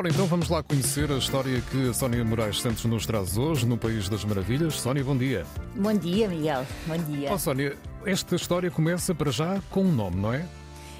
Ora, então vamos lá conhecer a história que a Sónia Moraes Santos nos traz hoje no País das Maravilhas. Sónia, bom dia. Bom dia, Miguel. Bom dia. Oh, Sónia, esta história começa para já com um nome, não é?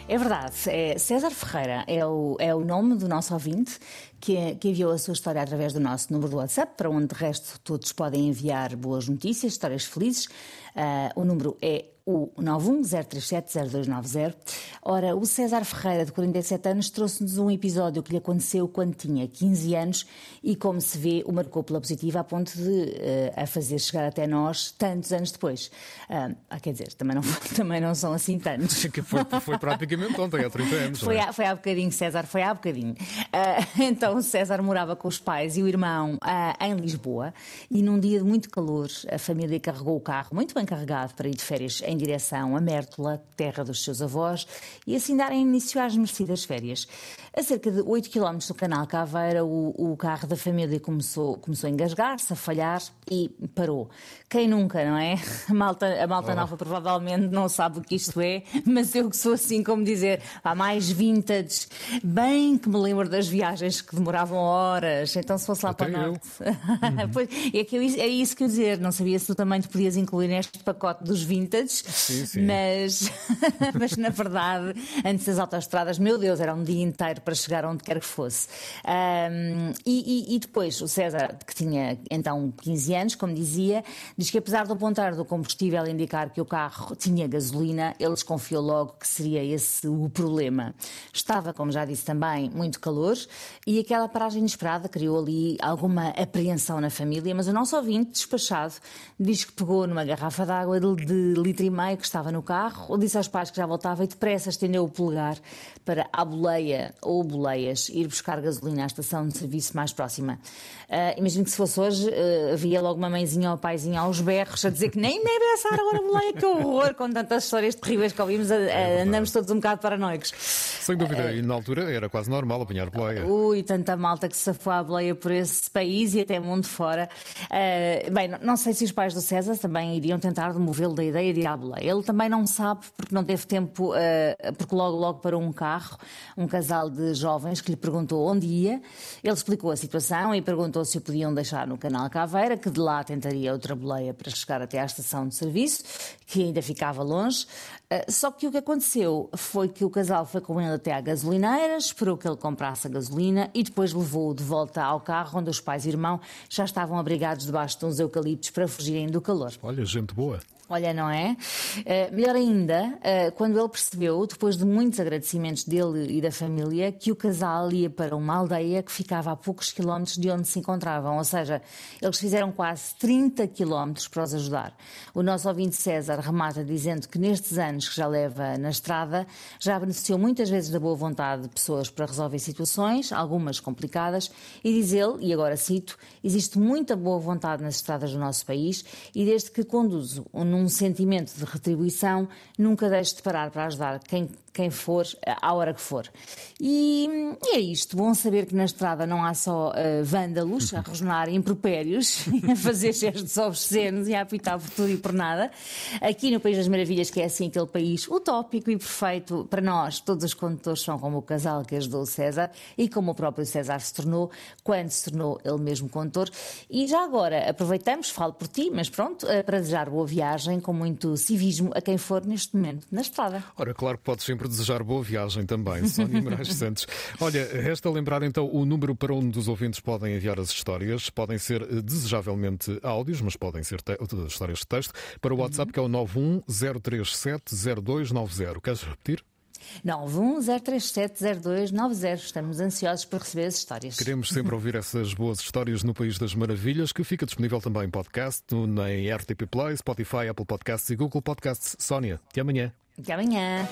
É verdade. É César Ferreira é o, é o nome do nosso ouvinte que, que, enviou a sua história através do nosso número do WhatsApp, para onde de resto todos podem enviar boas notícias, histórias felizes. Uh, o número é o 910370290. Ora, o César Ferreira, de 47 anos, trouxe-nos um episódio que lhe aconteceu quando tinha 15 anos e, como se vê, o marcou pela positiva a ponto de uh, a fazer chegar até nós tantos anos depois. Uh, quer dizer, também não, também não são assim tantos. foi, foi praticamente ontem, há 30 anos. Foi, é? há, foi há bocadinho, César, foi há bocadinho. Uh, então, o César morava com os pais e o irmão em Lisboa e, num dia de muito calor, a família carregou o carro, muito bem carregado, para ir de férias em direção a Mértola, terra dos seus avós, e assim darem início às merecidas férias. A cerca de 8 km do canal Caveira, o, o carro da família começou, começou a engasgar-se, a falhar e parou. Quem nunca, não é? A malta, a malta nova provavelmente não sabe o que isto é, mas eu que sou assim, como dizer, há mais vintage, bem que me lembro das viagens que demoravam horas, então se fosse lá Até para o norte. Uhum. pois, é, que eu, é isso que eu dizer, não sabia se tu também te podias incluir neste pacote dos vintage, Mas, mas na verdade, antes das autoestradas, meu Deus, era um dia inteiro para chegar onde quer que fosse. Um, e, e, e, depois o César, que tinha então 15 anos, como dizia, diz que apesar do apontar do combustível indicar que o carro tinha gasolina, ele desconfiou logo que seria esse o problema. Estava, como já disse também, muito calor e aquela paragem inesperada criou ali alguma apreensão na família, mas o nosso ouvinte, despachado, diz que pegou numa garrafa de água de, de litro e meio que estava no carro, disse aos pais que já voltava e depressa estendeu o polegar para a boleia ou boleias ir buscar gasolina à estação de serviço mais próxima. Uh, imagino que se fosse hoje, uh, havia logo uma mãezinha ou paizinho aos berros a dizer que nem me abraçar agora a boleia, que horror, com tantas histórias terríveis que ouvimos, é andamos todos um bocado paranoicos. Sem dúvida, e na altura era quase normal apanhar boleia. Ui, tanta malta que se safou a boleia por esse país e até mundo fora. Uh, bem, não sei se os pais do César também iriam tentar demovê-lo da ideia de ir à Ele também não sabe, porque não teve tempo, porque logo, logo parou um carro, um casal de jovens que lhe perguntou onde ia. Ele explicou a situação e perguntou se o podiam deixar no canal Caveira, que de lá tentaria outra boleia para chegar até à estação de serviço, que ainda ficava longe. Ah, só que o que aconteceu foi que o casal foi com ele até à gasolineira, esperou que ele comprasse a gasolina e depois levou-o de volta ao carro onde os pais e irmão já estavam abrigados debaixo de uns eucaliptos para fugirem do calor. Olha, gente boa. Olha, não é? Uh, melhor ainda, uh, quando ele percebeu, depois de muitos agradecimentos dele e da família, que o casal ia para uma aldeia que ficava a poucos quilómetros de onde se encontravam. Ou seja, eles fizeram quase 30 quilómetros para os ajudar. O nosso ouvinte César remata dizendo que nestes anos que já leva na estrada, já beneficiou muitas vezes da boa vontade de pessoas para resolver situações, algumas complicadas, e diz ele, e agora cito, existe muita boa vontade nas estradas do nosso país e desde que conduzo um um sentimento de retribuição, nunca deixe de parar para ajudar quem quem for, à hora que for. E, e, é isto. Bom saber que na estrada não há só uh, vândalos a rosnar impropérios, a fazer gestos obscenos e a apitar por tudo e por nada. Aqui no País das Maravilhas, que é assim aquele país utópico e perfeito para nós, todos os condutores são como o casal que ajudou o César e como o próprio César se tornou quando se tornou ele mesmo condutor. E já agora aproveitamos, falo por ti, mas pronto, uh, para desejar boa viagem com muito civismo a quem for neste momento na estrada. Ora, claro que pode sempre desejar boa viagem também, Sónia Moraes Santos. Olha, resta lembrar então o número para onde os ouvintes podem enviar as histórias. Podem ser eh, desejavelmente áudios, mas podem ser histórias de texto, para o uhum. WhatsApp que é o 910370290. Queres repetir? 910370290. Estamos ansiosos por receber as histórias. Queremos sempre ouvir essas boas histórias no País das Maravilhas, que fica disponível também em podcast, na RTP Play, Spotify, Apple Podcasts e Google Podcasts. Sónia, até amanhã. Até amanhã.